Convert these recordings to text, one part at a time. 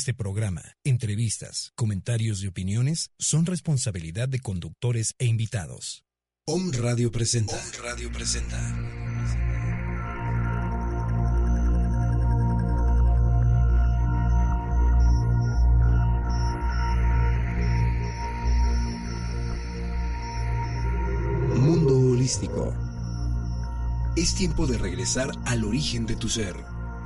este programa, entrevistas, comentarios y opiniones son responsabilidad de conductores e invitados. Om Radio presenta. Om Radio presenta. Mundo holístico. Es tiempo de regresar al origen de tu ser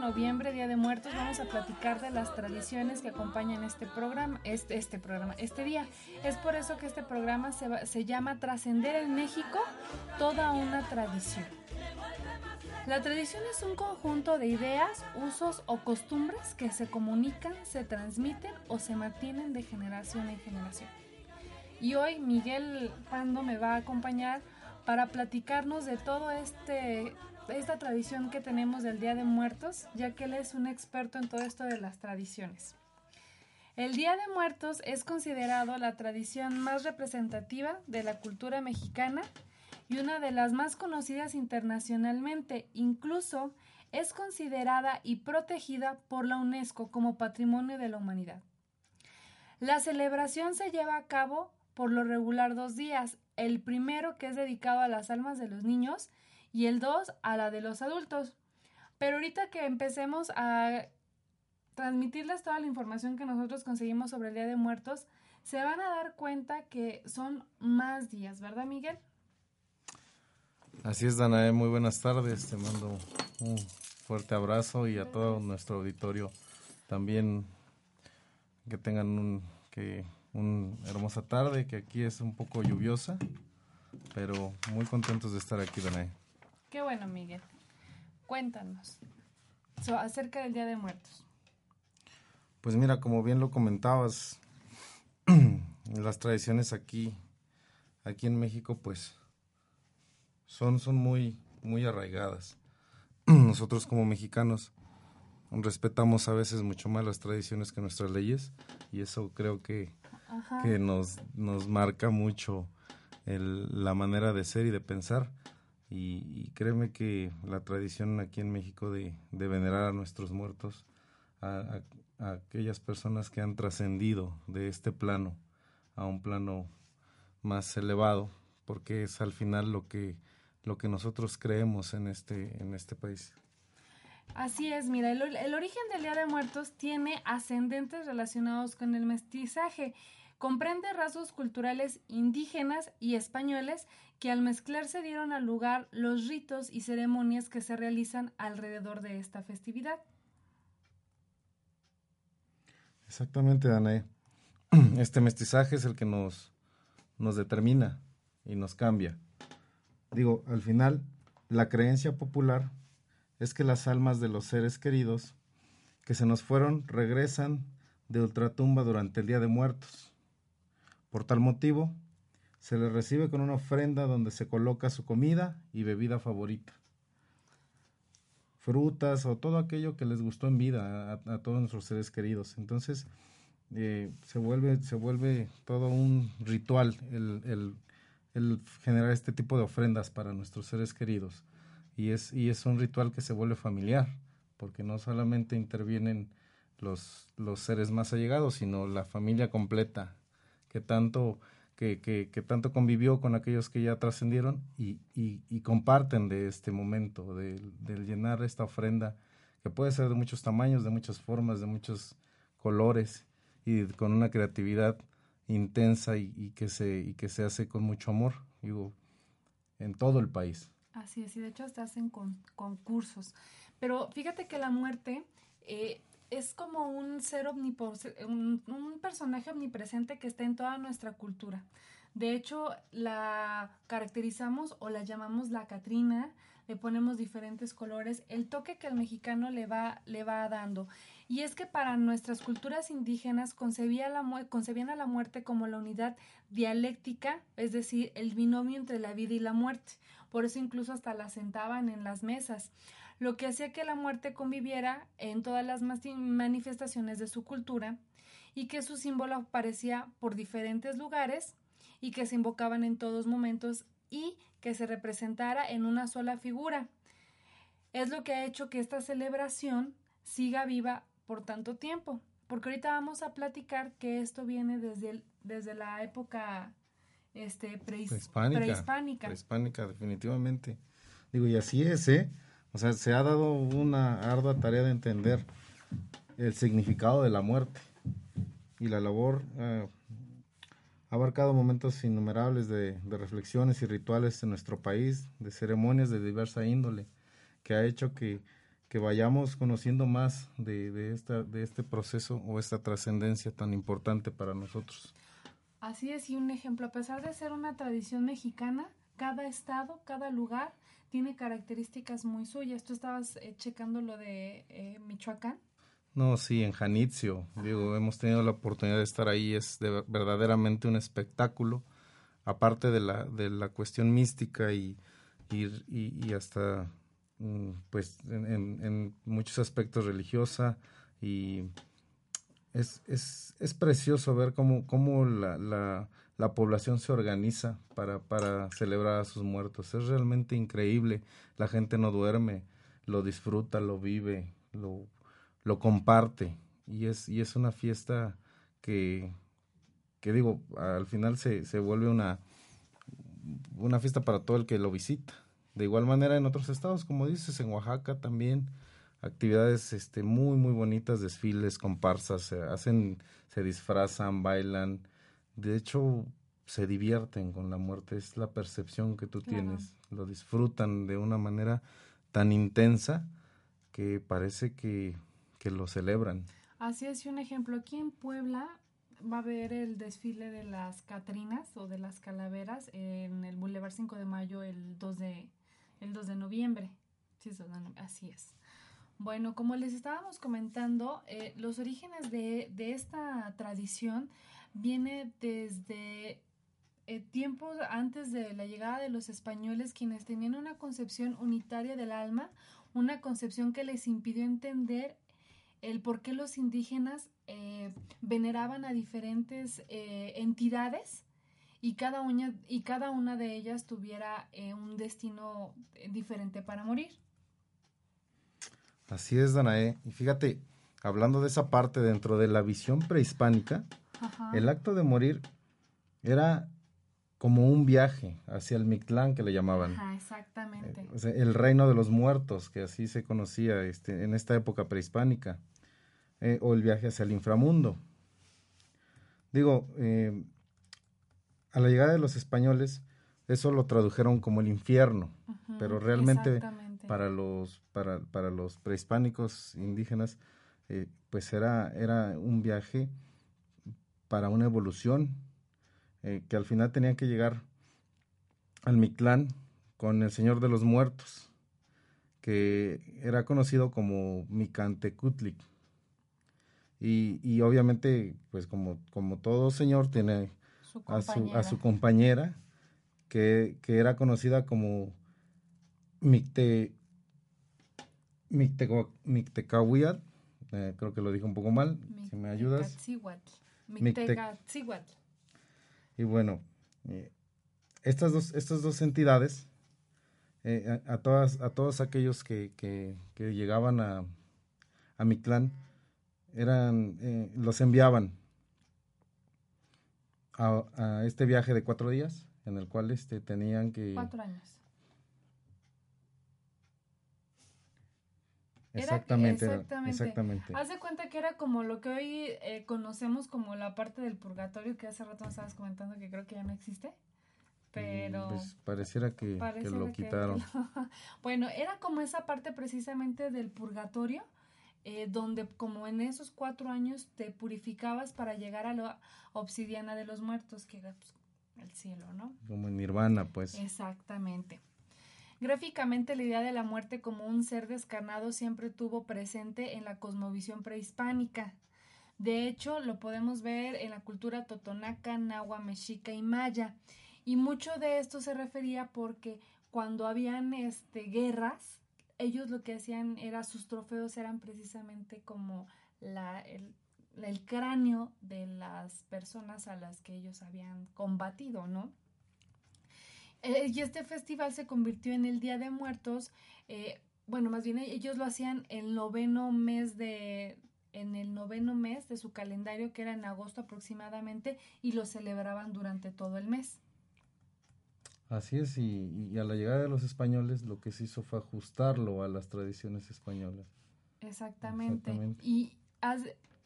Noviembre, Día de Muertos, vamos a platicar de las tradiciones que acompañan este programa, este, este programa, este día. Es por eso que este programa se, se llama Trascender en México, toda una tradición. La tradición es un conjunto de ideas, usos o costumbres que se comunican, se transmiten o se mantienen de generación en generación. Y hoy Miguel Pando me va a acompañar para platicarnos de todo este esta tradición que tenemos del Día de Muertos, ya que él es un experto en todo esto de las tradiciones. El Día de Muertos es considerado la tradición más representativa de la cultura mexicana y una de las más conocidas internacionalmente. Incluso es considerada y protegida por la UNESCO como Patrimonio de la Humanidad. La celebración se lleva a cabo por lo regular dos días, el primero que es dedicado a las almas de los niños y el dos a la de los adultos. Pero ahorita que empecemos a transmitirles toda la información que nosotros conseguimos sobre el Día de Muertos, se van a dar cuenta que son más días, ¿verdad, Miguel? Así es, Danae, muy buenas tardes. Te mando un fuerte abrazo y a todo nuestro auditorio también que tengan un que una hermosa tarde que aquí es un poco lluviosa, pero muy contentos de estar aquí, Danae. Qué bueno, Miguel. Cuéntanos acerca del Día de Muertos. Pues mira, como bien lo comentabas, las tradiciones aquí, aquí en México, pues son, son muy, muy arraigadas. Nosotros como mexicanos respetamos a veces mucho más las tradiciones que nuestras leyes y eso creo que que nos, nos marca mucho la manera de ser y de pensar. Y, créeme que la tradición aquí en México de, venerar a nuestros muertos, a, aquellas personas que han trascendido de este plano a un plano más elevado, porque es al final lo que, lo que nosotros creemos en este, en este país. Así es, mira, el, el, origen del Día de Muertos tiene ascendentes relacionados con el mestizaje comprende rasgos culturales indígenas y españoles que al mezclarse dieron al lugar los ritos y ceremonias que se realizan alrededor de esta festividad. Exactamente, Danae. Este mestizaje es el que nos, nos determina y nos cambia. Digo, al final, la creencia popular es que las almas de los seres queridos que se nos fueron regresan de ultratumba durante el Día de Muertos por tal motivo, se le recibe con una ofrenda donde se coloca su comida y bebida favorita. Frutas o todo aquello que les gustó en vida a, todos nuestros seres queridos. Entonces, eh, se, vuelve, se vuelve todo un ritual el, generar este tipo de ofrendas para nuestros seres queridos. Y es, y es un ritual que se vuelve familiar, porque no solamente intervienen los, los seres más allegados, sino la familia completa que tanto, que, tanto convivió con aquellos que ya trascendieron y, comparten de este momento, de, llenar esta ofrenda, que puede ser de muchos tamaños, de muchas formas, de muchos colores y con una creatividad intensa y, que, se, que se hace con mucho amor. Digo, en todo el país. Así es, y de hecho hasta hacen concursos. Pero fíjate que la muerte eh, es como un ser un, un personaje omnipresente que está en toda nuestra cultura. De hecho, la caracterizamos o la llamamos la Catrina, le ponemos diferentes colores, el toque que el mexicano le va, le va dando. Y es que para nuestras culturas indígenas concebía la concebían a la muerte como la unidad dialéctica, es decir, el binomio entre la vida y la muerte. Por eso incluso hasta la sentaban en las mesas, lo que hacía que la muerte conviviera en todas las manifestaciones de su cultura y que su símbolo aparecía por diferentes lugares y que se invocaban en todos momentos y que se representara en una sola figura. Es lo que ha hecho que esta celebración siga viva por tanto tiempo, porque ahorita vamos a platicar que esto viene desde, desde la época este, prehispánica, prehispánica. Prehispánica, definitivamente. Digo, y así es, ¿eh? O sea, se ha dado una ardua tarea de entender el significado de la muerte y la labor eh, ha abarcado momentos innumerables de, reflexiones y rituales en nuestro país, de ceremonias de diversa índole, que ha hecho que, vayamos conociendo más de, esta, de este proceso o esta trascendencia tan importante para nosotros. Así es, y un ejemplo, a pesar de ser una tradición mexicana, cada estado, cada lugar tiene características muy suyas. Tú estabas eh, checando lo de eh, Michoacán. No, sí, en Janitzio, digo, hemos tenido la oportunidad de estar ahí, es verdaderamente un espectáculo, aparte de la, de la cuestión mística y, y, hasta, mm, pues, en, muchos aspectos religiosa. Y es, es, es precioso ver cómo, cómo la, la, la, población se organiza para, para celebrar a sus muertos, es realmente increíble, la gente no duerme, lo disfruta, lo vive, lo lo comparte y es, y es una fiesta que, que digo, al final se, se vuelve una, una fiesta para todo el que lo visita. De igual manera en otros estados, como dices, en Oaxaca también actividades este muy muy bonitas, desfiles, comparsas, se hacen, se disfrazan, bailan. De hecho, se divierten con la muerte, es la percepción que tú tienes. Lo disfrutan de una manera tan intensa que parece que que lo celebran. Así es, y un ejemplo, aquí en Puebla va a haber el desfile de las Catrinas o de las Calaveras en el Boulevard 5 de Mayo el 2 de, el 2 de noviembre. Sí, así es. Bueno, como les estábamos comentando, eh, los orígenes de, de, esta tradición viene desde eh, tiempos antes de la llegada de los españoles, quienes tenían una concepción unitaria del alma, una concepción que les impidió entender el por qué los indígenas eh, veneraban a diferentes eh, entidades y cada, una, y cada una de ellas tuviera eh, un destino diferente para morir. Así es, Danae. Y fíjate, hablando de esa parte dentro de la visión prehispánica, el acto de morir era como un viaje hacia el Mictlán que le llamaban. Ajá, exactamente. el reino de los muertos, que así se conocía este, en esta época prehispánica. Eh, o el viaje hacia el inframundo. Digo, eh, a la llegada de los españoles, eso lo tradujeron como el infierno, pero realmente para los, para, para, los prehispánicos indígenas, eh, pues era, era un viaje para una evolución, que al final tenía que llegar al Mictlán con el Señor de los Muertos, que era conocido como Micantecutlic y, y obviamente, pues como, como todo señor, tiene a, su, a su compañera, que, que era conocida como Micte, Mictecahuiat, eh, creo que lo dije un poco mal, si me ayudas. Mictecahuiat. Y bueno, eh, estas, dos, estas dos entidades, eh, a, todas, a todos aquellos que, que, que llegaban a, a Mictlán, eran, eh, los enviaban a, este viaje de cuatro días, en el cual este, tenían que... Cuatro años. Exactamente, exactamente, Haz de cuenta que era como lo que hoy eh, conocemos como la parte del purgatorio que hace rato nos estabas comentando que creo que ya no existe. pero pues, pareciera que, lo quitaron. bueno, era como esa parte precisamente del purgatorio, eh, donde como en esos cuatro años te purificabas para llegar a la obsidiana de los muertos, que era pues, el cielo, ¿no? Como en Nirvana, pues. Exactamente. Gráficamente la idea de la muerte como un ser descarnado siempre tuvo presente en la cosmovisión prehispánica. De hecho, lo podemos ver en la cultura totonaca, nahua, mexica y maya. Y mucho de esto se refería porque cuando habían este, guerras, ellos lo que hacían era, sus trofeos eran precisamente como el cráneo de las personas a las que ellos habían combatido, ¿no? Eh, y este festival se convirtió en el Día de Muertos. Eh, bueno, más bien ellos lo hacían el noveno mes de en el noveno mes de su calendario, que era en agosto aproximadamente, y lo celebraban durante todo el mes. Así es, y, a la llegada de los españoles lo que se hizo fue ajustarlo a las tradiciones españolas. Exactamente. Y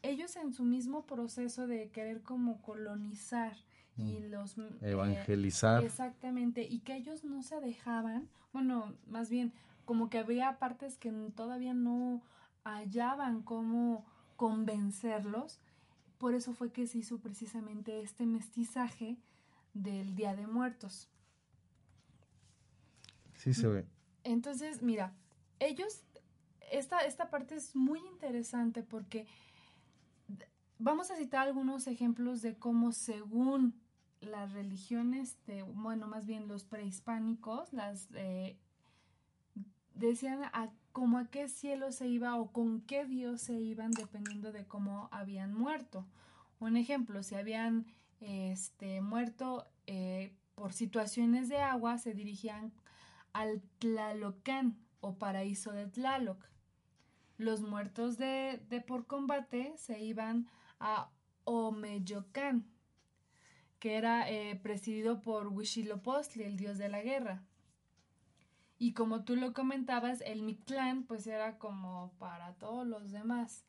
ellos en su mismo proceso de querer como colonizar y mm. los eh, evangelizar. exactamente, y que ellos no se dejaban, bueno, más bien como que había partes que todavía no hallaban cómo convencerlos, por eso fue que se hizo precisamente este mestizaje del Día de Muertos. Sí se ve. Entonces, mira, ellos, esta, esta parte es muy interesante porque vamos a citar algunos ejemplos de cómo según las religiones, de, bueno, más bien los prehispánicos, las eh, decían a como a qué cielo se iba o con qué dios se iban dependiendo de cómo habían muerto. Un ejemplo, si habían este, muerto eh, por situaciones de agua, se dirigían al Tlalocán o paraíso de Tlaloc. Los muertos de, de por combate se iban a Omeyocán que era eh, presidido por Huitzilopochtli, el dios de la guerra. Y como tú lo comentabas, el Mictlán pues era como para todos los demás.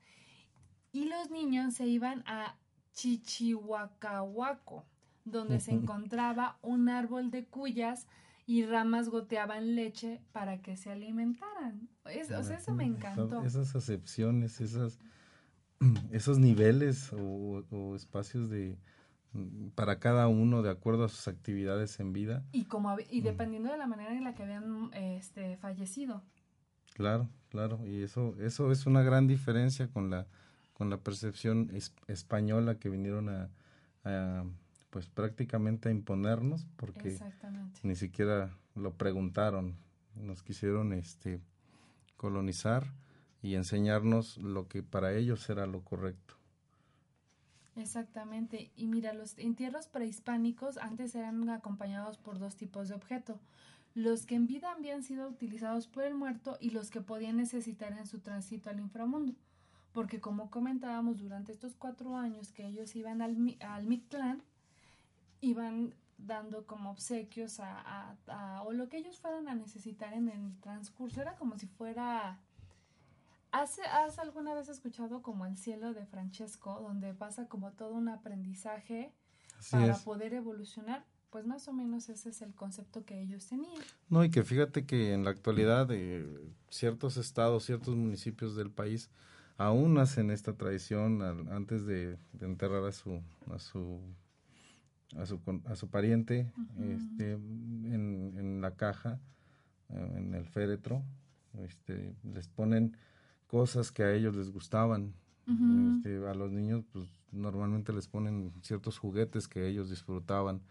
Y los niños se iban a Chichihuacahuaco, donde se encontraba un árbol de cuyas y ramas goteaban leche para que se alimentaran. o sea, eso me encantó. Esas acepciones, esas, esos niveles o espacios de, para cada uno de acuerdo a sus actividades en vida. Y, como, y dependiendo de la manera en la que habían este, fallecido. Claro, claro, y eso, eso es una gran diferencia con la, con la percepción española que vinieron a, pues prácticamente a imponernos, porque ni siquiera lo preguntaron, nos quisieron este colonizar y enseñarnos lo que para ellos era lo correcto. Exactamente. Y mira, los entierros prehispánicos antes eran acompañados por dos tipos de objeto. Los que en vida habían sido utilizados por el muerto y los que podían necesitar en su tránsito al inframundo. Porque como comentábamos, durante estos cuatro años que ellos iban al, al Mictlán, iban dando como obsequios a, a, o lo que ellos fueran a necesitar en el transcurso. Era como si fuera ¿Has, alguna vez escuchado como el cielo de Francesco, donde pasa como todo un aprendizaje para poder evolucionar? Pues más o menos ese es el concepto que ellos tenían. No, y que fíjate que en la actualidad de ciertos estados, ciertos municipios del país, aún hacen esta tradición antes de, enterrar a su, a su a su, a su pariente este, en, en, la caja, eh, en el féretro, este, les ponen cosas que a ellos les gustaban. Este, a los niños, pues normalmente les ponen ciertos juguetes que ellos disfrutaban.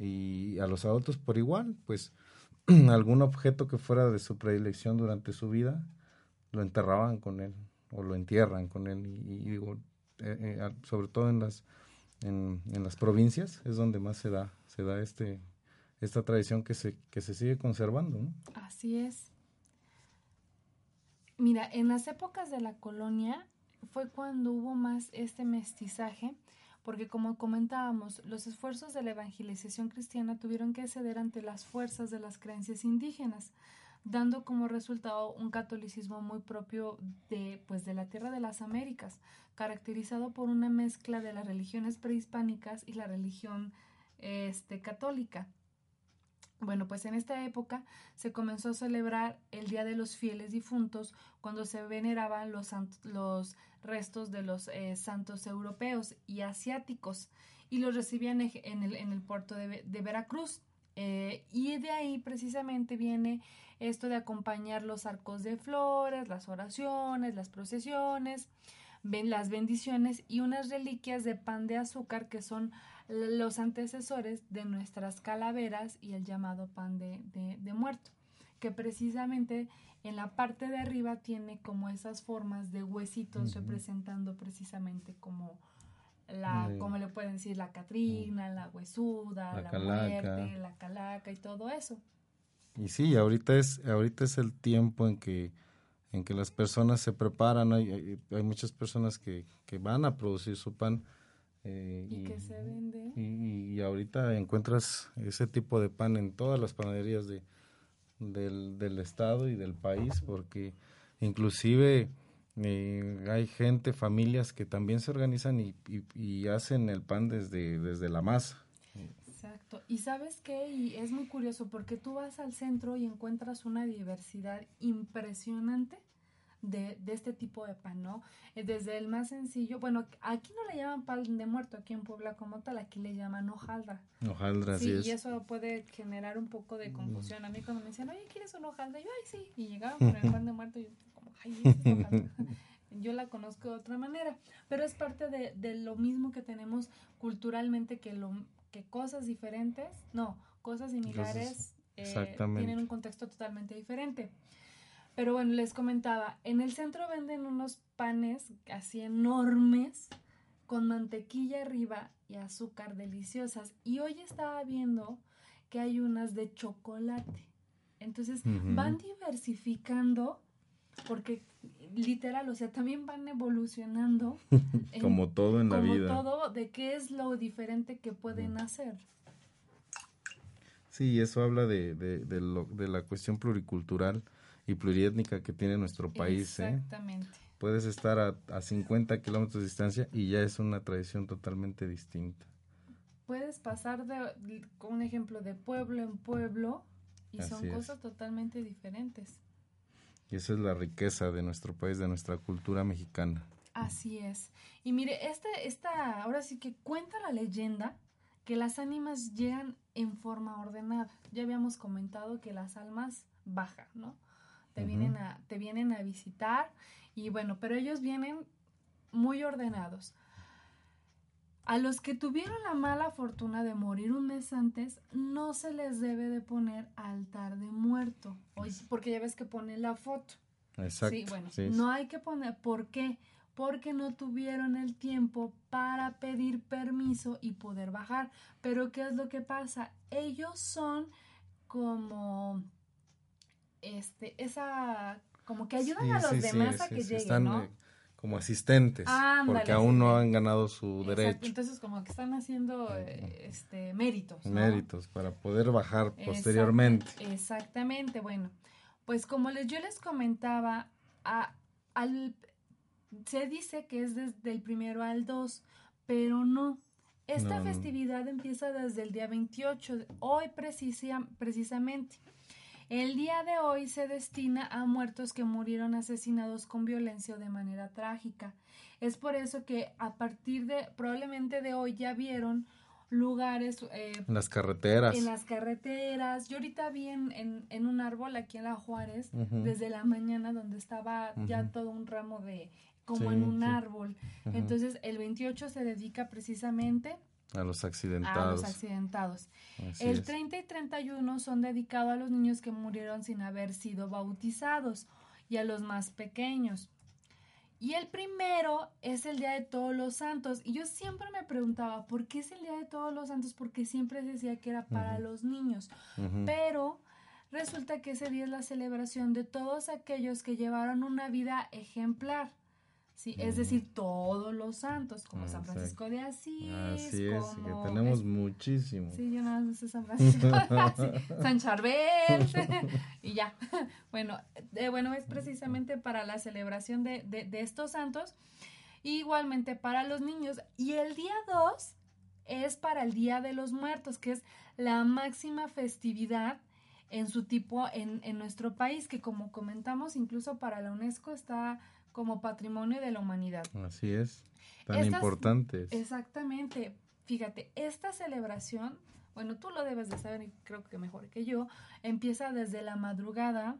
Y a los adultos, por igual, pues algún objeto que fuera de su predilección durante su vida, lo enterraban con él o lo entierran con él. Y, digo, eh, eh, sobre todo en las, en, en, las provincias es donde más se da, se da este, esta tradición que se, que se sigue conservando. ¿no? Así es. Mira, en las épocas de la colonia fue cuando hubo más este mestizaje, porque como comentábamos, los esfuerzos de la evangelización cristiana tuvieron que ceder ante las fuerzas de las creencias indígenas, dando como resultado un catolicismo muy propio de pues de la tierra de las Américas, caracterizado por una mezcla de las religiones prehispánicas y la religión este católica. Bueno, pues en esta época se comenzó a celebrar el Día de los Fieles Difuntos cuando se veneraban los, los restos de los eh, santos europeos y asiáticos y los recibían en el, en el puerto de, Veracruz. Eh, y de ahí precisamente viene esto de acompañar los arcos de flores, las oraciones, las procesiones, ven las bendiciones y unas reliquias de pan de azúcar que son los antecesores de nuestras calaveras y el llamado pan de, de, muerto, que precisamente en la parte de arriba tiene como esas formas de huesitos representando precisamente como la, como le pueden decir, la catrina, la huesuda, la, muerte, la calaca y todo eso. Y sí, ahorita es, ahorita es el tiempo en que en que las personas se preparan, hay, hay, muchas personas que, que, van a producir su pan. Eh, y, que se vende. Y, ahorita encuentras ese tipo de pan en todas las panaderías de, del, del estado y del país, porque inclusive eh, hay gente, familias que también se organizan y, y, hacen el pan desde, desde la masa. Exacto. Y sabes qué, y es muy curioso porque tú vas al centro y encuentras una diversidad impresionante de, de, este tipo de pan, ¿no? Eh, desde el más sencillo, bueno, aquí no le llaman pan de muerto, aquí en Puebla como tal, aquí le llaman hojaldra. Hojaldra, sí. y eso puede generar un poco de confusión. A mí cuando me decían, oye, ¿quieres una hojaldra? yo, ay, sí. Y llegaban con el pan de muerto y yo, como, ay, es hojaldra. yo la conozco de otra manera, pero es parte de, de lo mismo que tenemos culturalmente, que, lo, que cosas diferentes, no, cosas similares eh, tienen un contexto totalmente diferente. Pero bueno, les comentaba, en el centro venden unos panes así enormes con mantequilla arriba y azúcar deliciosas. Y hoy estaba viendo que hay unas de chocolate. Entonces van diversificando porque literal, o sea, también van evolucionando. como todo en la vida. Como todo, de qué es lo diferente que pueden hacer. Sí, eso habla de, de, de, lo, de la cuestión pluricultural y pluriétnica que tiene nuestro país. ¿eh? Exactamente. Puedes estar a, a 50 kilómetros de distancia y ya es una tradición totalmente distinta. Puedes pasar de, con un ejemplo de pueblo en pueblo y son cosas totalmente diferentes. Y esa es la riqueza de nuestro país, de nuestra cultura mexicana. Así es. Y mire, esta, esta, ahora sí que cuenta la leyenda que las ánimas llegan en forma ordenada. Ya habíamos comentado que las almas bajan, ¿no? Te, vienen a, te vienen a visitar y bueno, pero ellos vienen muy ordenados. A los que tuvieron la mala fortuna de morir un mes antes, no se les debe de poner altar de muerto, porque ya ves que pone la foto. Exacto. Sí, bueno, no hay que poner, ¿por qué? Porque no tuvieron el tiempo para pedir permiso y poder bajar. Pero ¿qué es lo que pasa? Ellos son como este, esa, como que ayudan a los demás a que lleguen, están, ¿no? Eh, como asistentes, porque aún no han ganado su derecho. Entonces, como que están haciendo eh, este, méritos. Méritos, para poder bajar posteriormente. exactamente, bueno, pues como les, yo les comentaba, a, al, se dice que es desde el primero al 2, pero no. Esta festividad empieza desde el día 28, hoy precisa, precisamente. El día de hoy se destina a muertos que murieron asesinados con violencia o de manera trágica. Es por eso que a partir de probablemente de hoy ya vieron lugares eh, en las carreteras. en las carreteras. Yo ahorita vi en, en, un árbol aquí en la Juárez desde la mañana donde estaba ya todo un ramo de como en un árbol. Entonces el 28 se dedica precisamente a los accidentados. A los accidentados. el 30 y 31 son dedicados a los niños que murieron sin haber sido bautizados y a los más pequeños. Y el primero es el Día de Todos los Santos. Y yo siempre me preguntaba, ¿por qué es el Día de Todos los Santos? Porque siempre decía que era para los niños. Pero resulta que ese día es la celebración de todos aquellos que llevaron una vida ejemplar Sí, es decir, todos los santos, como San Francisco de Asís. Así es, que tenemos muchísimos. Sí, yo nada más sé San Francisco San Charbel, y ya. Bueno, eh, bueno, es precisamente para la celebración de, de, de estos santos, igualmente para los niños. Y el día 2 es para el Día de los Muertos, que es la máxima festividad en su tipo en, en nuestro país, que como comentamos, incluso para la UNESCO está como patrimonio de la humanidad. Así es, tan importante. Exactamente. Fíjate, esta celebración, bueno, tú lo debes de saber y creo que mejor que yo, empieza desde la madrugada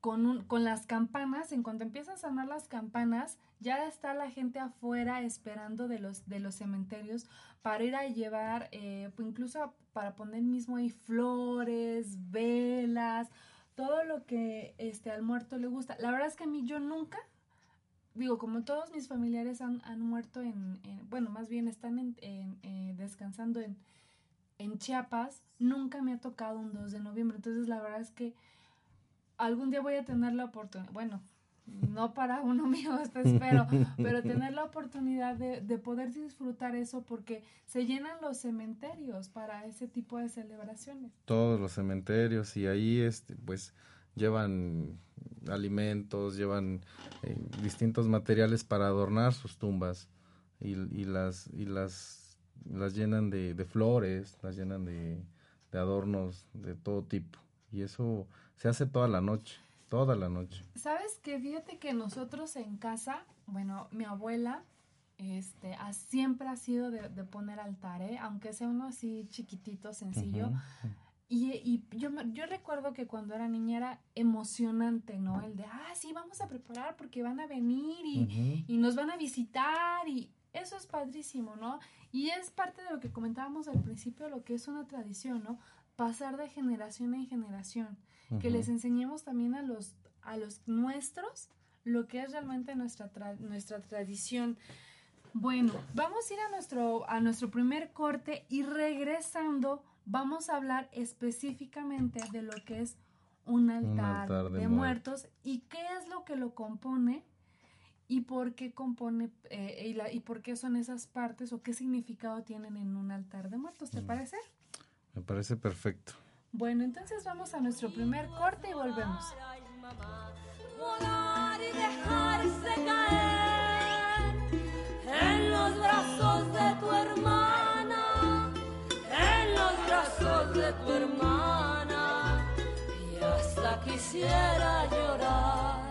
con, un, con las campanas, en cuanto empiezan a sonar las campanas, ya está la gente afuera esperando de los, de los cementerios para ir a llevar, eh, pues incluso para poner mismo ahí flores, velas, todo lo que este, al muerto le gusta. La verdad es que a mí yo nunca, digo, como todos mis familiares han, han muerto en, bueno, más bien están en, eh, descansando en, en Chiapas, nunca me ha tocado un 2 de noviembre. Entonces la verdad es que algún día voy a tener la oportunidad, bueno, no para uno mío, espero, pero tener la oportunidad de, de, poder disfrutar eso porque se llenan los cementerios para ese tipo de celebraciones. Todos los cementerios y ahí este, pues llevan alimentos, llevan eh, distintos materiales para adornar sus tumbas y, y las y las las llenan de, de flores, las llenan de, de adornos de todo tipo y eso se hace toda la noche, toda la noche. ¿Sabes qué? Fíjate que nosotros en casa, bueno, mi abuela este, siempre ha sido de, poner altar, ¿eh? aunque sea uno así chiquitito, sencillo. Y, y yo, yo recuerdo que cuando era niña era emocionante, ¿no? El de, ah, sí, vamos a preparar porque van a venir y, y nos van a visitar y eso es padrísimo, ¿no? Y es parte de lo que comentábamos al principio, lo que es una tradición, ¿no? Pasar de generación en generación que les enseñemos también a los, a los nuestros lo que es realmente nuestra, nuestra tradición. Bueno, vamos a ir a nuestro, a nuestro primer corte y regresando vamos a hablar específicamente de lo que es un altar, de, muertos. y qué es lo que lo compone y por qué compone eh, y, la, y, por qué son esas partes o qué significado tienen en un altar de muertos. ¿Te mm. parece? Me parece perfecto. Bueno, entonces vamos a nuestro primer corte y volvemos. Volar y dejarse caer en los brazos de tu hermana, de tu hermana, y hasta quisiera llorar.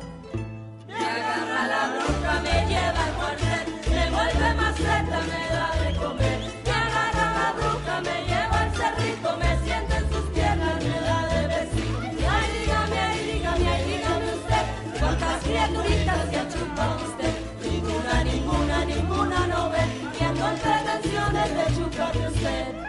Me agarra la bruja, me lleva al cuartel, me vuelve más lenta, me da de comer. Me agarra la bruja, me lleva al cerrito, me Ninguna, ninguna, ninguna no ve, ni encontré canciones de chupa de usted.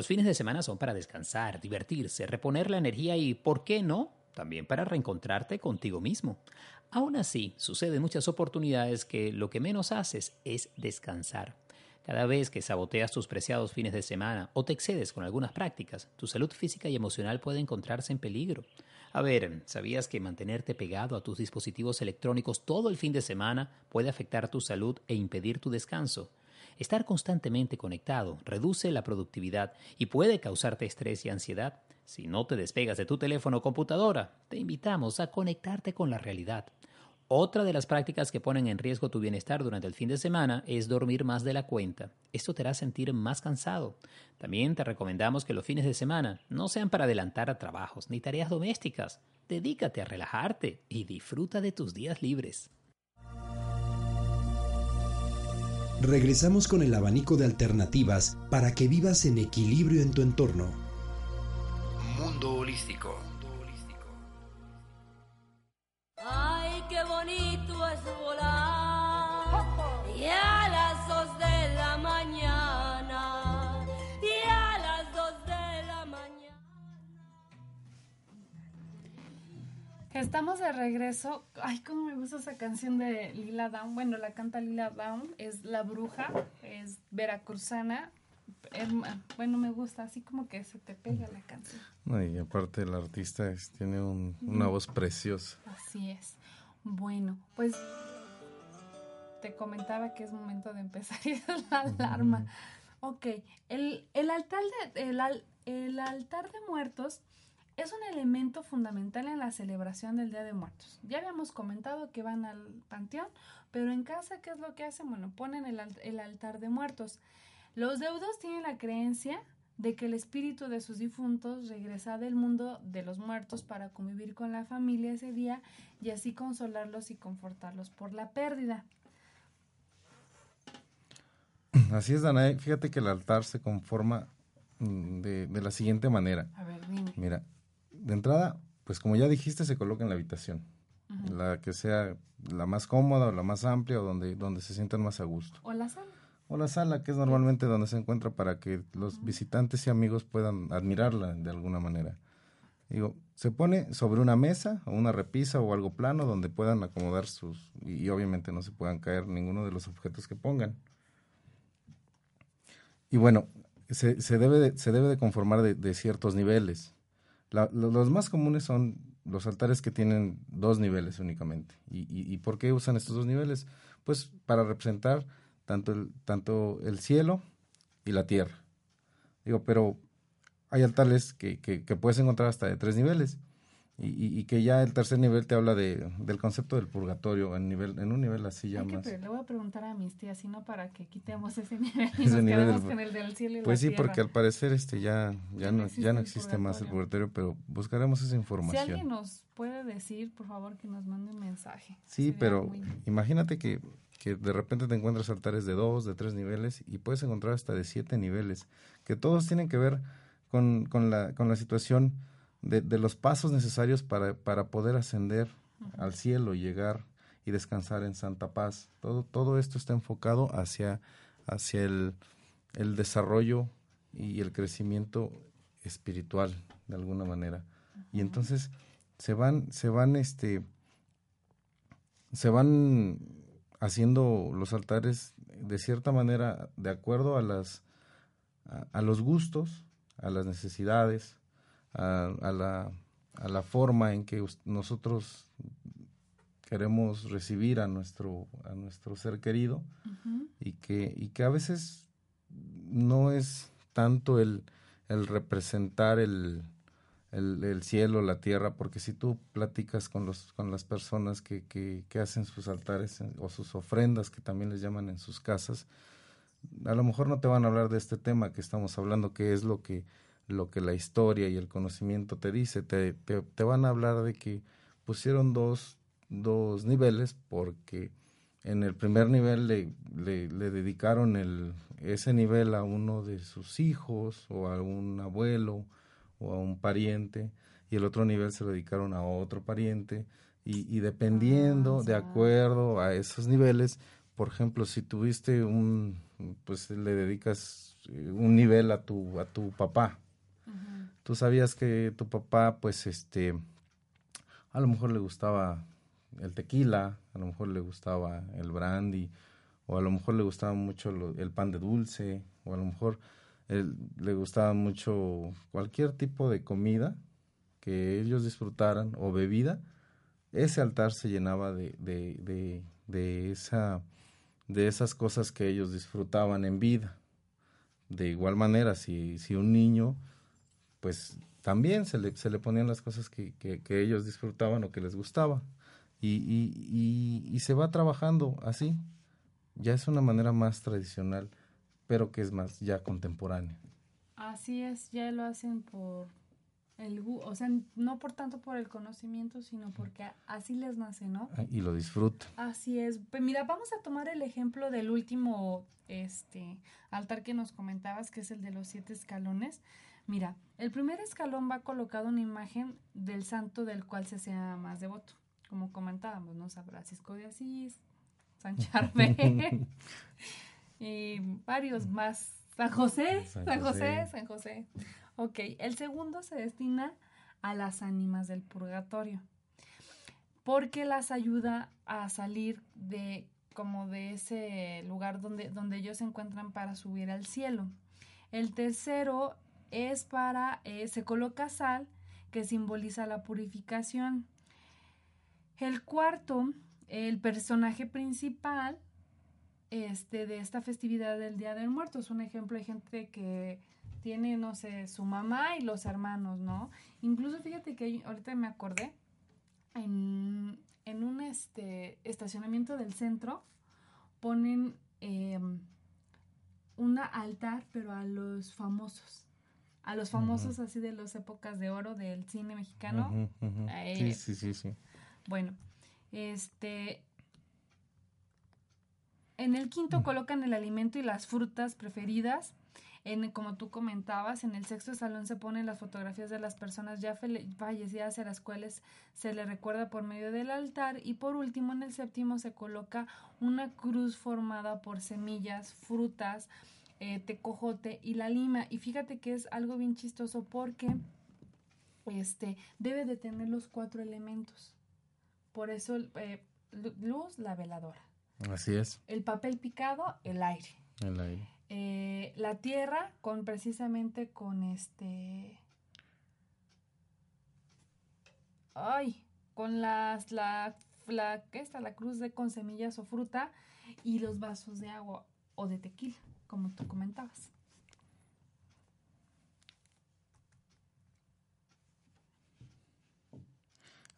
Los fines de semana son para descansar, divertirse, reponer la energía y, ¿por qué no?, también para reencontrarte contigo mismo. Aún así, sucede en muchas oportunidades que lo que menos haces es descansar. Cada vez que saboteas tus preciados fines de semana o te excedes con algunas prácticas, tu salud física y emocional puede encontrarse en peligro. A ver, ¿sabías que mantenerte pegado a tus dispositivos electrónicos todo el fin de semana puede afectar tu salud e impedir tu descanso? Estar constantemente conectado reduce la productividad y puede causarte estrés y ansiedad. Si no te despegas de tu teléfono o computadora, te invitamos a conectarte con la realidad. Otra de las prácticas que ponen en riesgo tu bienestar durante el fin de semana es dormir más de la cuenta. Esto te hará sentir más cansado. También te recomendamos que los fines de semana no sean para adelantar a trabajos ni tareas domésticas. Dedícate a relajarte y disfruta de tus días libres. Regresamos con el abanico de alternativas para que vivas en equilibrio en tu entorno. Mundo holístico. Estamos de regreso. Ay, cómo me gusta esa canción de Lila Down. Bueno, la canta Lila Down. Es La Bruja. Es veracruzana. Bueno, me gusta. Así como que se te pega la canción. No, y aparte el artista es- tiene un- una voz preciosa. Así es. Bueno, pues te comentaba que es momento de empezar y es la alarma. Ok, el, el altar de, el, el altar de muertos es un elemento fundamental en la celebración del Día de Muertos. Ya habíamos comentado que van al panteón, pero en casa, ¿qué es lo que hacen? Bueno, ponen el, al- el altar de muertos. Los deudos tienen la creencia de que el espíritu de sus difuntos regresa del mundo de los muertos para convivir con la familia ese día y así consolarlos y confortarlos por la pérdida. Así es, Danae. Fíjate que el altar se conforma mm, de, de la siguiente manera. A ver, dime. Mira, de entrada, pues como ya dijiste, se coloca en la habitación. La que sea la más cómoda o la más amplia o donde, donde se sientan más a gusto. O la sala. O la sala, que es normalmente donde se encuentra para que los visitantes y amigos puedan admirarla de alguna manera. Digo, se pone sobre una mesa o una repisa o algo plano donde puedan acomodar sus... Y, y obviamente no se puedan caer ninguno de los objetos que pongan. Y bueno, se, se debe, de, se debe de conformar de, de ciertos niveles. La- lo- los más comunes son los altares que tienen dos niveles únicamente. ¿Y, y, y por qué usan estos dos niveles? Pues para representar tanto el, tanto el cielo y la tierra. Digo, pero hay altares que, que, que puedes encontrar hasta de tres niveles. Y, y- que ya el tercer nivel te habla de, del concepto del purgatorio en, nivel, en un nivel así ya Hay más. le voy a preguntar a mis tías, sino para que quitemos ese nivel y Ese nos nivel quedemos del- con el del cielo y Pues la sí, porque al parecer este ya, ya, no no, existe ya no el existe más el purgatorio. pero buscaremos esa Si información. alguien nos puede decir, por favor, que nos mande un mensaje. Sí, Sería pero muy- imagínate que, que de repente te encuentras altares de dos, de tres niveles y puedes encontrar hasta de siete niveles, que todos tienen que ver con, con, la, con la situación de, de los pasos necesarios para, para poder ascender al cielo y llegar y descansar en santa paz. Todo, todo esto está enfocado hacia, hacia el, el desarrollo y el crecimiento espiritual, de alguna manera. Y entonces se van, se van, este, se van haciendo los altares de cierta manera de acuerdo a las a, a los gustos, a las necesidades, a, a la, a la forma en que nosotros queremos recibir a nuestro a nuestro ser querido y que y que a veces no es tanto el, el representar el, el, el cielo, la tierra, porque si tú platicas con, los, con las personas que, que, que hacen sus altares o sus ofrendas, que también les llaman en sus casas, a lo mejor no te van a hablar de este tema que estamos hablando, que es lo que, lo que la historia y el conocimiento te dice. Te, te, te van a hablar de que pusieron dos, dos niveles porque en el primer nivel le, le, le dedicaron el, ese nivel a uno de sus hijos o a un abuelo o a un pariente y el otro nivel se lo dedicaron a otro pariente y, y dependiendo, Ah, de acuerdo a esos niveles, por ejemplo, si tuviste un, pues le dedicas eh, un nivel a tu, a tu papá, Tú sabías que tu papá, pues, este, a lo mejor le gustaba el tequila, a lo mejor le gustaba el brandy, o a lo mejor le gustaba mucho el pan de dulce, o a lo mejor le gustaba mucho cualquier tipo de comida que ellos disfrutaran o bebida, ese altar se llenaba de, de, de, de esa, de esas cosas que ellos disfrutaban en vida. De igual manera, si, si un niño pues también se le, se le ponían las cosas que, que, que ellos disfrutaban o que les gustaba. Y, y, y, y se va trabajando así. Ya es una manera más tradicional, pero que es más ya contemporánea. Así es, ya lo hacen por el o sea, no por tanto por el conocimiento, sino porque así les nace, ¿no? Ah, Y lo disfrutan. Así es. Pues mira, vamos a tomar el ejemplo del último este altar que nos comentabas, que es el de los siete escalones. Mira, el primer escalón va colocado una imagen del santo del cual se sea más devoto. Como comentábamos, ¿no? San Francisco de Asís, San Charbel y varios más. San José, San San José, José. San José. Ok, el segundo se destina a las ánimas del purgatorio. porque las ayuda a salir de como de ese lugar donde, donde ellos se encuentran para subir al cielo. El tercero es para, eh, se coloca sal, que simboliza la purificación. El cuarto, el personaje principal este, de esta festividad del Día del Muerto. Es un ejemplo de gente que tiene, no sé, su mamá y los hermanos, ¿no? Incluso fíjate que ahorita me acordé, en, en un este, estacionamiento del centro ponen eh, un altar, pero a los famosos. A los famosos así de las épocas de oro del cine mexicano. sí, sí, sí, sí. Bueno, este, en el quinto colocan el alimento y las frutas preferidas. En, como tú comentabas, en el sexto salón se ponen las fotografías de las personas ya fallecidas a las cuales se le recuerda por medio del altar. Y por último, en el séptimo se coloca una cruz formada por semillas, frutas, eh, tecojote y la lima. Y fíjate que es algo bien chistoso porque este, debe de tener los cuatro elementos. Por eso, eh, luz, la veladora. Así es. El papel picado, el aire. El aire. Eh, la tierra con precisamente con este ay con las la la ¿qué está? la cruz de con semillas o fruta y los vasos de agua o de tequila como tú comentabas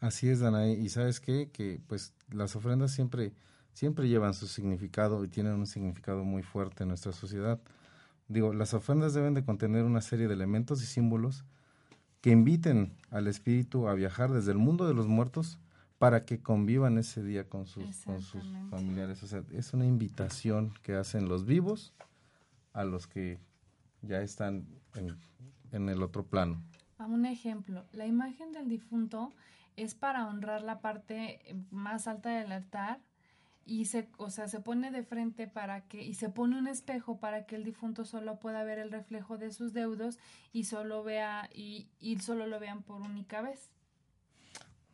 Así es, Danae. Y sabes qué? Que pues las ofrendas siempre siempre llevan su significado y tienen un significado muy fuerte en nuestra sociedad. Digo, las ofrendas deben de contener una serie de elementos y símbolos que inviten al espíritu a viajar desde el mundo de los muertos para que convivan ese día con sus, con sus familiares. O sea, es una invitación que hacen los vivos a los que ya están en, en el otro plano. A un ejemplo, la imagen del difunto es para honrar la parte más alta del altar y se, o sea, se pone de frente para que, y se pone un espejo para que el difunto solo pueda ver el reflejo de sus deudos y solo vea, y, y solo lo vean por única vez.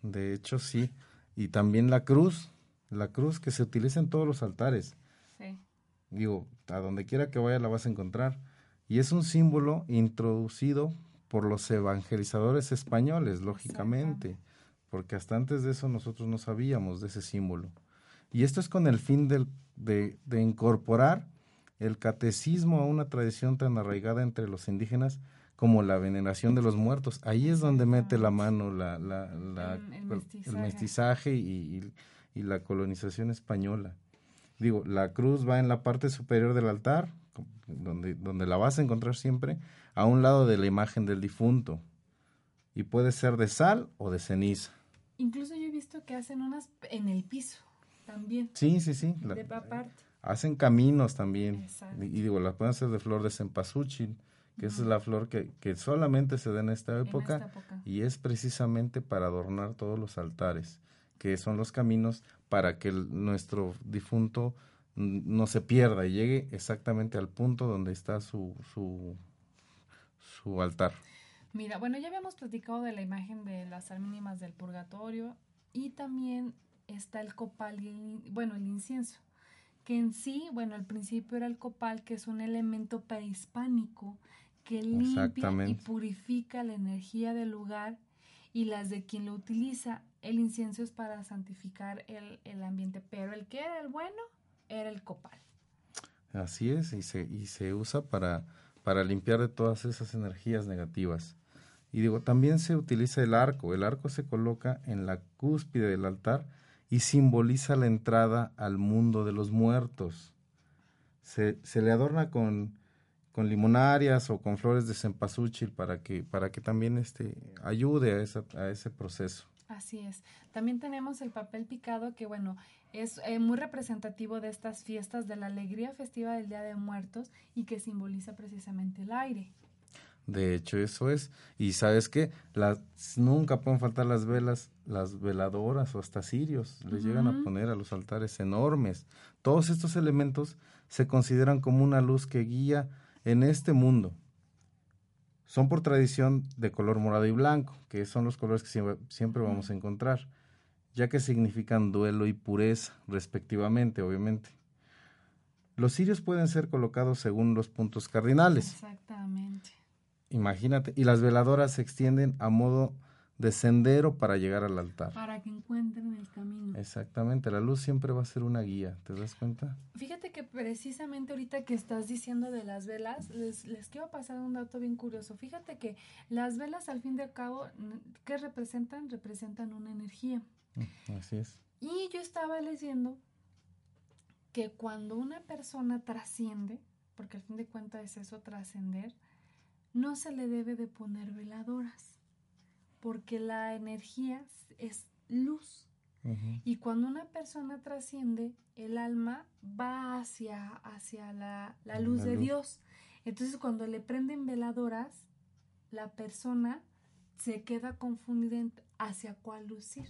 De hecho, sí. Y también la cruz, la cruz que se utiliza en todos los altares. Digo, a donde quiera que vaya la vas a encontrar. Y es un símbolo introducido por los evangelizadores españoles, lógicamente, porque hasta antes de eso nosotros no sabíamos de ese símbolo. Y esto es con el fin de, de, incorporar el catecismo a una tradición tan arraigada entre los indígenas como la veneración de los muertos. Ahí es donde mete la mano la, la, el, mestizaje, y, y, la colonización española. Digo, la cruz va en la parte superior del altar, donde, donde la vas a encontrar siempre, a un lado de la imagen del difunto. Y puede ser de sal o de ceniza. Incluso yo he visto que hacen unas en el piso. También. Sí, sí, sí. hacen caminos también. Y, digo, las pueden hacer de flor de cempasúchil, que esa es la flor que, que, solamente se da en esta, época, y es precisamente para adornar todos los altares, que son los caminos para que nuestro difunto no se pierda y llegue exactamente al punto donde está su, su, su altar. Mira, bueno, ya habíamos platicado de la imagen de las mínimas del purgatorio y también está el copal y el, bueno, el incienso, que en sí, bueno, al principio era el copal, que es un elemento prehispánico que limpia y purifica la energía del lugar y las de quien lo utiliza. El incienso es para santificar el, el ambiente, pero el que era el bueno era el copal. Así es, y se, y se usa para, para limpiar de todas esas energías negativas. Y digo, también se utiliza el arco. El arco se coloca en la cúspide del altar y simboliza la entrada al mundo de los muertos. Se, se le adorna con, con, limonarias o con flores de cempasúchil para que, para que también este, ayude a, esa, a ese proceso. Así es. También tenemos el papel picado que, bueno, es eh, muy representativo de estas fiestas de la alegría festiva del Día de Muertos y que simboliza precisamente el aire. De hecho, eso es. Y sabes qué, las, nunca pueden faltar las velas, las veladoras o hasta cirios. Les llegan a poner a los altares enormes. Todos estos elementos se consideran como una luz que guía en este mundo. Son por tradición de color morado y blanco, que son los colores que siempre, vamos a encontrar. ya que significan duelo y pureza, respectivamente, obviamente. Los cirios pueden ser colocados según los puntos cardinales. Exactamente. Imagínate, y las veladoras se extienden a modo de sendero para llegar al altar. Para que encuentren el camino. Exactamente, la luz siempre va a ser una guía, ¿te das cuenta? Fíjate que precisamente ahorita que estás diciendo de las velas, les, les quiero pasar un dato bien curioso. Fíjate que las velas al fin de cabo, n- ¿qué representan? Representan una energía. Mm, Así es. Y yo estaba leyendo que cuando una persona trasciende, porque al fin de cuentas es eso, trascender, no se le debe de poner veladoras, porque la energía es luz. Y cuando una persona trasciende, el alma va hacia, hacia la, la luz La de luz. Dios. Entonces cuando le prenden veladoras, la persona se queda confundida en hacia cuál luz ir.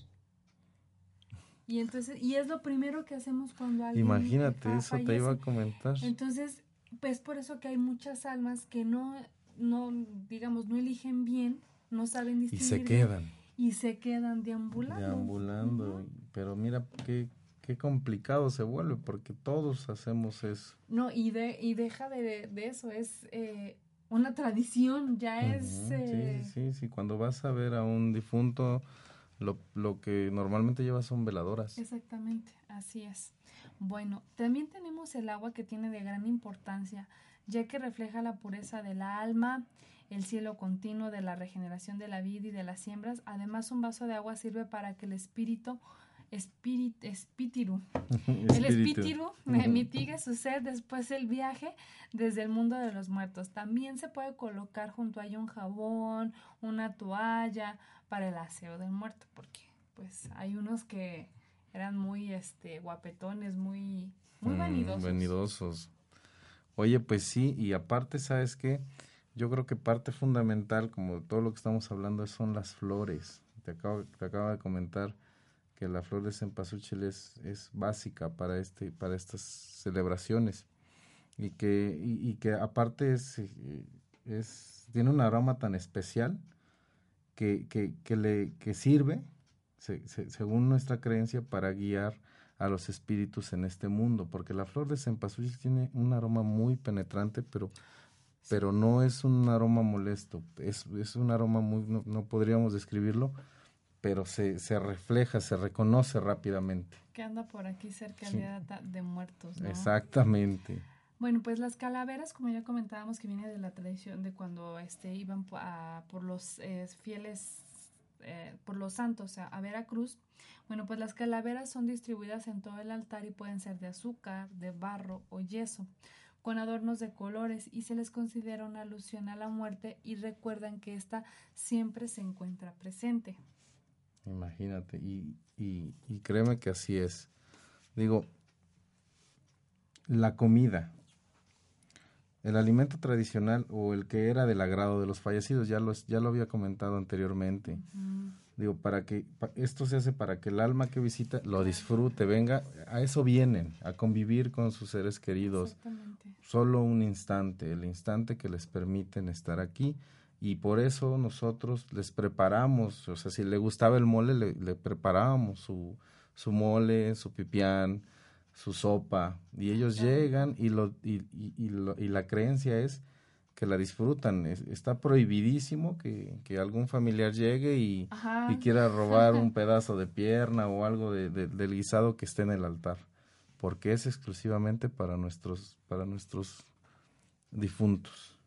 Y entonces, y es lo primero que hacemos cuando alguien Imagínate, eso te iba a comentar. Entonces, pues por eso que hay muchas almas que no, no, digamos, no eligen bien, no saben Y distinguir. se bien, quedan Y se quedan deambulando. deambulando. Pero mira qué, qué complicado se vuelve, porque todos hacemos eso. No, y, de, y deja de, de eso, es eh, una tradición, ya es... Ujú, eh, Sí, sí, sí. Cuando vas a ver a un difunto, lo, lo que normalmente llevas son veladoras. Exactamente, así es. Bueno, también tenemos el agua que tiene de gran importancia, ya que refleja la pureza del alma, el cielo continuo de la regeneración de la vida y de las siembras. Además, un vaso de agua sirve para que el espíritu, espíritu, espíritu, el espíritu mitigue su sed después del viaje desde el mundo de los muertos. También se puede colocar junto a ella un jabón, una toalla para el aseo del muerto, porque pues hay unos que eran muy este guapetones, muy muy Mm, vanidosos. vanidosos. Oye, pues sí, y aparte, ¿sabes qué? Yo creo que parte fundamental, como todo lo que estamos hablando, son las flores. Te acabo, te acabo de comentar que la flor de cempasúchil es, es básica para, este, para estas celebraciones. Y que, y, que aparte es, eh, es, tiene un aroma tan especial que, que, le, que sirve, se- se- según nuestra creencia, para guiar a los espíritus en este mundo, porque la flor de cempasúchil tiene un aroma muy penetrante, pero, pero no es un aroma molesto, es, es un aroma muy, no, no podríamos describirlo, pero se, se refleja, se reconoce rápidamente. Que anda por aquí cerca Sí. de, de muertos, ¿no? Exactamente. Bueno, pues las calaveras, como ya comentábamos, que viene de la tradición de cuando este iban a- por los eh, fieles, eh, por los santos a, a Veracruz. Bueno, pues las calaveras son distribuidas en todo el altar y pueden ser de azúcar, de barro o yeso, con adornos de colores y se les considera una alusión a la muerte y recuerdan que ésta siempre se encuentra presente. Imagínate, y, y, y créeme que así es. Digo, la comida, el alimento tradicional o el que era del agrado de los fallecidos, ya, los, ya lo había comentado anteriormente. Digo, para que esto se hace para que el alma que visita lo disfrute, venga, a eso vienen, a convivir con sus seres queridos. Exactamente. Solo un instante, el instante que les permiten estar aquí. Y por eso nosotros les preparamos, o sea, si le gustaba el mole, le, le preparábamos su, su mole, su pipián, su sopa. Y ellos llegan y, lo, y, y- y lo- y la creencia es que la disfrutan. Es- está prohibidísimo que, que algún familiar llegue y, y quiera robar un pedazo de pierna o algo de, de- del guisado que esté en el altar, porque es exclusivamente para nuestros, para nuestros difuntos.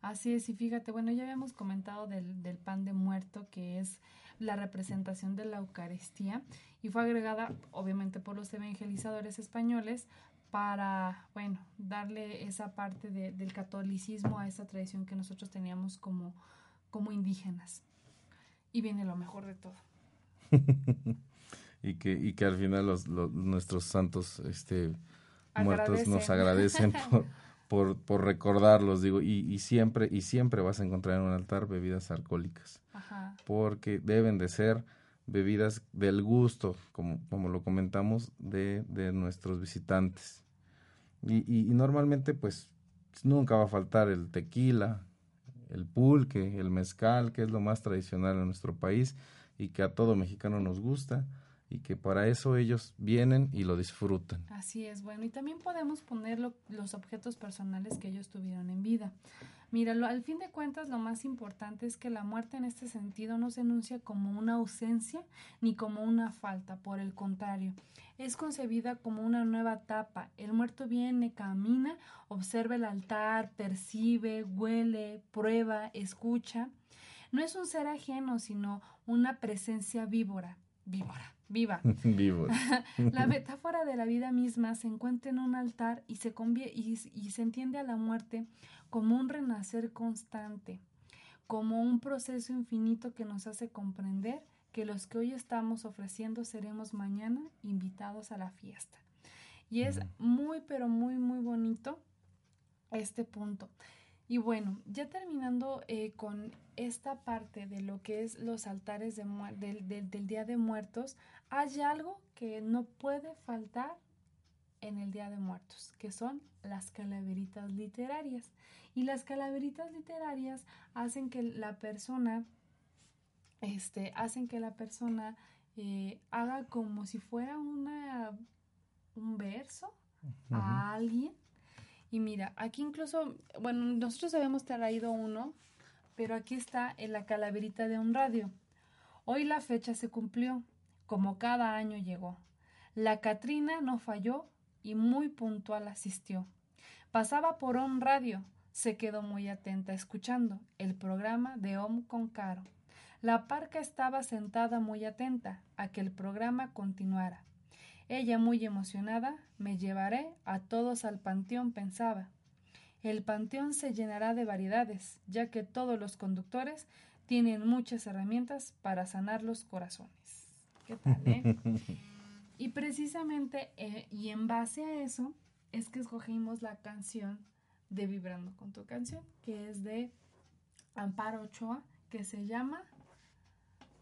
Así es, y fíjate, bueno, ya habíamos comentado del, del pan de muerto, que es la representación de la Eucaristía, y fue agregada, obviamente, por los evangelizadores españoles para, bueno, darle esa parte de- del catolicismo a esa tradición que nosotros teníamos como, como indígenas. Y viene lo mejor de todo. y que, y que al final los, los- nuestros santos este, muertos nos Agradecen. agradecen por, por, por recordarlos, digo, y, y siempre, y siempre vas a encontrar en un altar bebidas alcohólicas. Ajá. porque deben de ser bebidas del gusto, como, como lo comentamos, de, de nuestros visitantes. Y, y- normalmente, pues, nunca va a faltar el tequila, el pulque, el mezcal, que es lo más tradicional en nuestro país y que a todo mexicano nos gusta. y que para eso ellos vienen y lo disfrutan. Así es, bueno, y también podemos poner lo- los objetos personales que ellos tuvieron en vida. Mira, lo- al fin de cuentas, lo más importante es que la muerte en este sentido no se enuncia como una ausencia ni como una falta, por el contrario, es concebida como una nueva etapa. El muerto viene, camina, observa el altar, percibe, huele, prueba, escucha. No es un ser ajeno, sino una presencia víbora, víbora, viva. Vivos. La metáfora de la vida misma se encuentra en un altar y se, convie- y, y se entiende a la muerte como un renacer constante, como un proceso infinito que nos hace comprender que los que hoy estamos ofreciendo seremos mañana invitados a la fiesta. Y es muy, pero muy, muy bonito este punto. Y bueno, ya terminando eh, con esta parte de lo que es los altares de muer- del, del- del Día de Muertos, hay algo que no puede faltar en el Día de Muertos, que son las calaveritas literarias. Y las calaveritas literarias hacen que la persona, este, hacen que la persona eh, haga como si fuera una, un verso a alguien. Y mira, aquí incluso, bueno, nosotros habíamos traído uno, pero aquí está en la calaverita de un radio. Hoy la fecha se cumplió, como cada año llegó. La Catrina no falló y muy puntual asistió. Pasaba por un radio, se quedó muy atenta escuchando el programa de Om con Caro. La parca estaba sentada muy atenta a que el programa continuara. Ella muy emocionada, me llevaré a todos al panteón, pensaba. El panteón se llenará de variedades, ya que todos los conductores tienen muchas herramientas para sanar los corazones. ¿Qué tal, eh? y precisamente, eh, y en base a eso, es que escogimos la canción de Vibrando con tu canción, que es de Amparo Ochoa, que se llama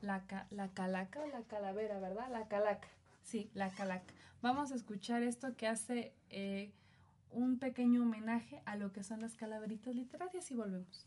la, la calaca o la calavera, ¿verdad? La calaca. Sí, la calaca. Vamos a escuchar esto que hace eh, un pequeño homenaje a lo que son las calaveritas literarias y volvemos.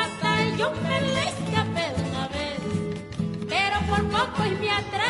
y me atrapa.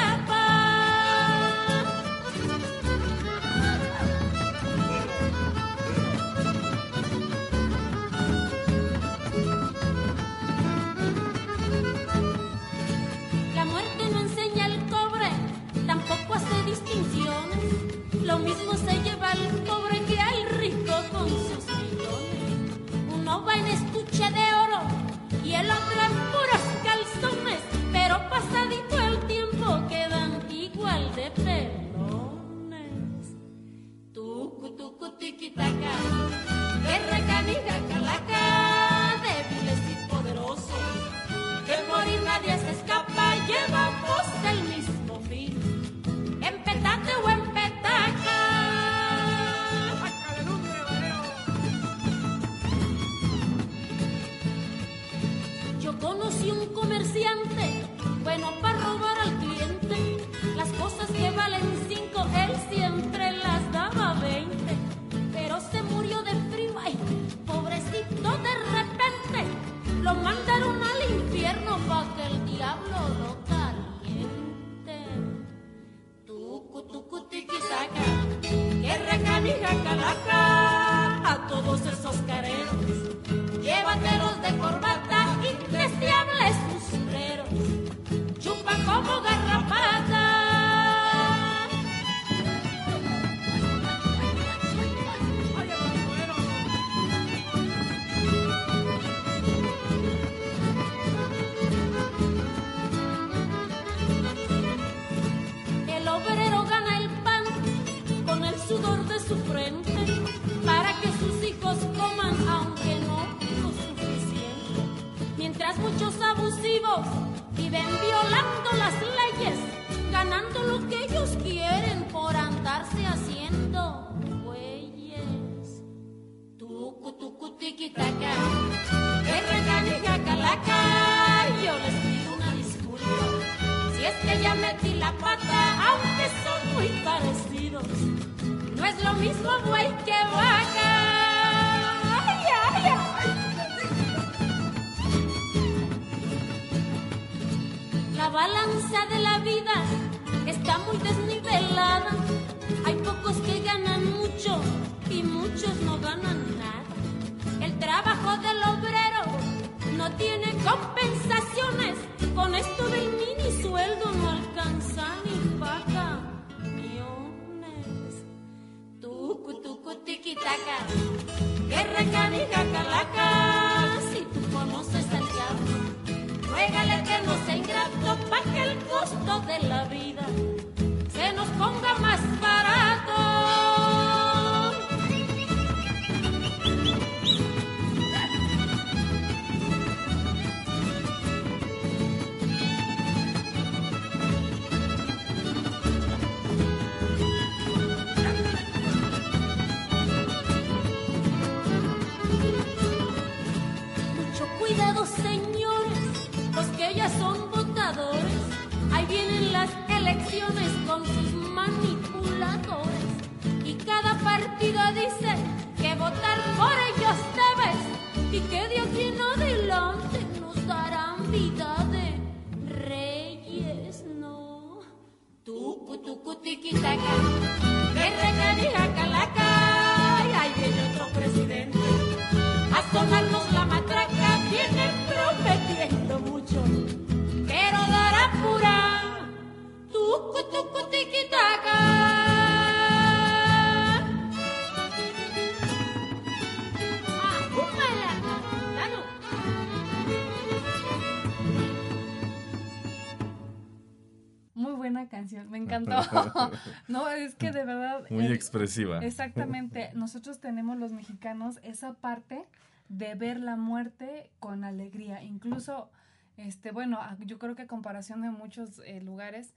Es que de verdad. Muy eh, expresiva. Exactamente, nosotros tenemos los mexicanos esa parte de ver la muerte con alegría. Incluso, este, bueno, yo creo que a comparación de muchos eh, lugares,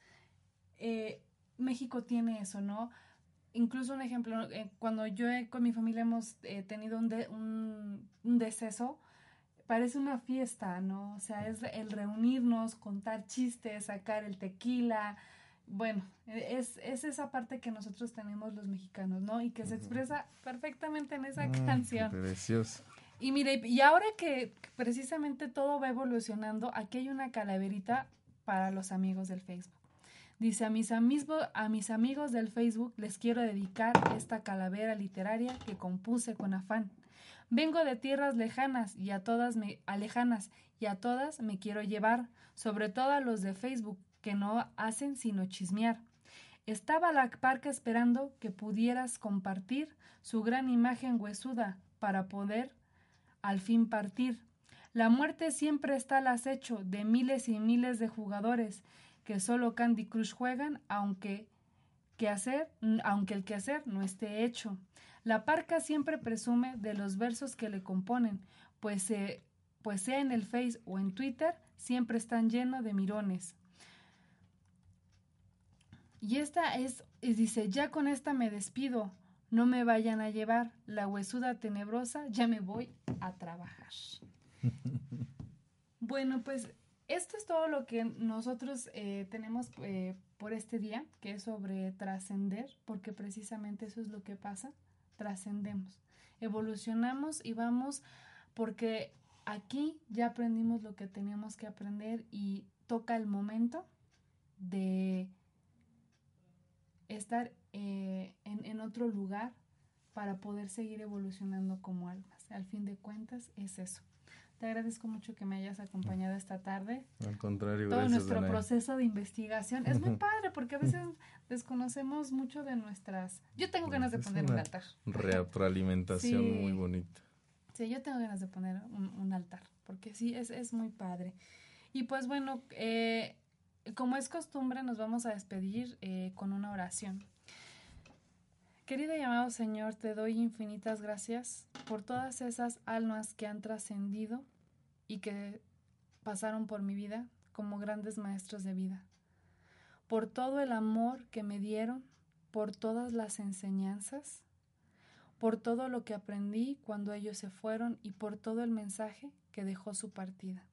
eh, México tiene eso, ¿no? Incluso un ejemplo, eh, cuando yo he- con mi familia hemos eh, tenido un, de- un, un deceso, parece una fiesta, ¿no? O sea, es el reunirnos, contar chistes, sacar el tequila. Bueno, e- es, es esa parte que nosotros tenemos los mexicanos, ¿no? Y que se expresa perfectamente en esa Mm, qué canción. Precioso. Y mire, y ahora que precisamente todo va evolucionando, aquí hay una calaverita para los amigos del Facebook. Dice, a mis, amismo- a mis amigos del Facebook les quiero dedicar esta calavera literaria que compuse con afán. Vengo de tierras lejanas y a todas me alejanas y a todas me quiero llevar, sobre todo a los de Facebook que no hacen sino chismear. Estaba la parca esperando que pudieras compartir su gran imagen huesuda para poder al fin partir. La muerte siempre está al acecho de miles y miles de jugadores que solo Candy Crush juegan, aunque que hacer, aunque el quehacer no esté hecho. La parca siempre presume de los versos que le componen, pues, pues sea en el Face o en Twitter, siempre están llenos de mirones. Y esta es, y dice, ya con esta me despido, no me vayan a llevar, la huesuda tenebrosa, ya me voy a trabajar. bueno, pues esto es todo lo que nosotros eh, tenemos eh, por este día, que es sobre trascender, porque precisamente eso es lo que pasa, trascendemos, evolucionamos y vamos, porque aquí ya aprendimos lo que teníamos que aprender y toca el momento de estar eh, en, en otro lugar para poder seguir evolucionando como almas. Al fin de cuentas es eso. Te agradezco mucho que me hayas acompañado esta tarde. Al contrario, Todo gracias, nuestro Danae. proceso de investigación es muy padre porque a veces desconocemos mucho de nuestras... Yo tengo ganas de Es poner un altar. Retroalimentación Sí. muy bonita. Sí, yo tengo ganas de poner un, un altar, porque sí, es, es muy padre. Y pues bueno, eh, como es costumbre, nos vamos a despedir eh, con una oración. Querido y amado Señor, te doy infinitas gracias por todas esas almas que han trascendido y que pasaron por mi vida como grandes maestros de vida, por todo el amor que me dieron, por todas las enseñanzas, por todo lo que aprendí cuando ellos se fueron y por todo el mensaje que dejó su partida.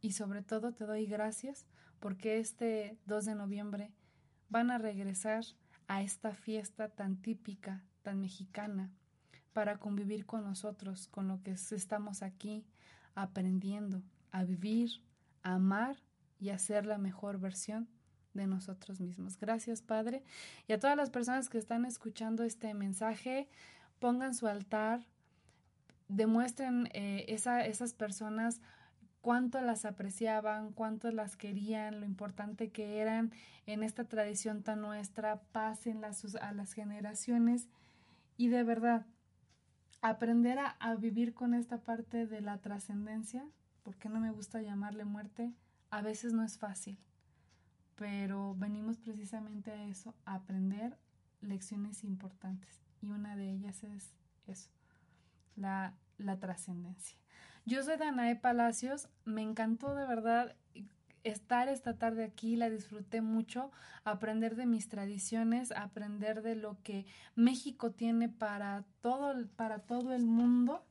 Y sobre todo te doy gracias porque este 2 de noviembre van a regresar a esta fiesta tan típica, tan mexicana, para convivir con nosotros, con lo que estamos aquí aprendiendo a vivir, a amar y a ser la mejor versión de nosotros mismos. Gracias, Padre. Y a todas las personas que están escuchando este mensaje, pongan su altar, demuestren eh, esa, esas personas cuánto las apreciaban, cuánto las querían, lo importante que eran en esta tradición tan nuestra, pasen a las generaciones y de verdad aprender a, a vivir con esta parte de la trascendencia, porque no me gusta llamarle muerte, a veces no es fácil, pero venimos precisamente a eso, a aprender lecciones importantes y una de ellas es eso, la, la trascendencia. Yo soy Danae Palacios, me encantó de verdad estar esta tarde aquí, la disfruté mucho, aprender de mis tradiciones, aprender de lo que México tiene para todo, para todo el mundo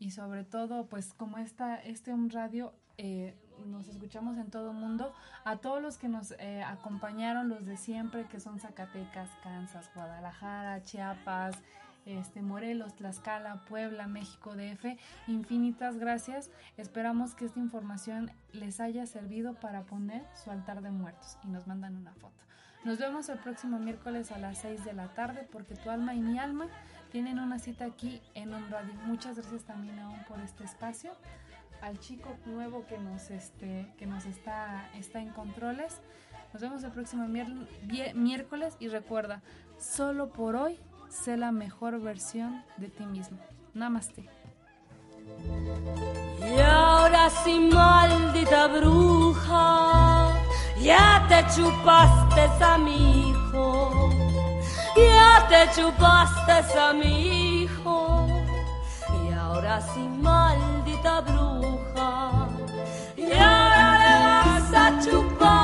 y sobre todo, pues como esta, este un radio eh, nos escuchamos en todo el mundo, a todos los que nos eh, acompañaron, los de siempre, que son Zacatecas, Kansas, Guadalajara, Chiapas, este, Morelos, Tlaxcala, Puebla, México, DF. Infinitas gracias. Esperamos que esta información les haya servido para poner su altar de muertos y nos mandan una foto. Nos vemos el próximo miércoles a las 6 de la tarde porque tu alma y mi alma tienen una cita aquí en un radio. Muchas gracias también aún por este espacio. Al chico nuevo que nos, este, que nos está, está en controles. Nos vemos el próximo miércoles y recuerda, solo por hoy sé la mejor versión de ti mismo. Namaste. Y ahora sí, maldita bruja, ya te chupaste a mi hijo, ya te chupaste a mi hijo. Y ahora sí, maldita bruja, y ahora le vas a chupar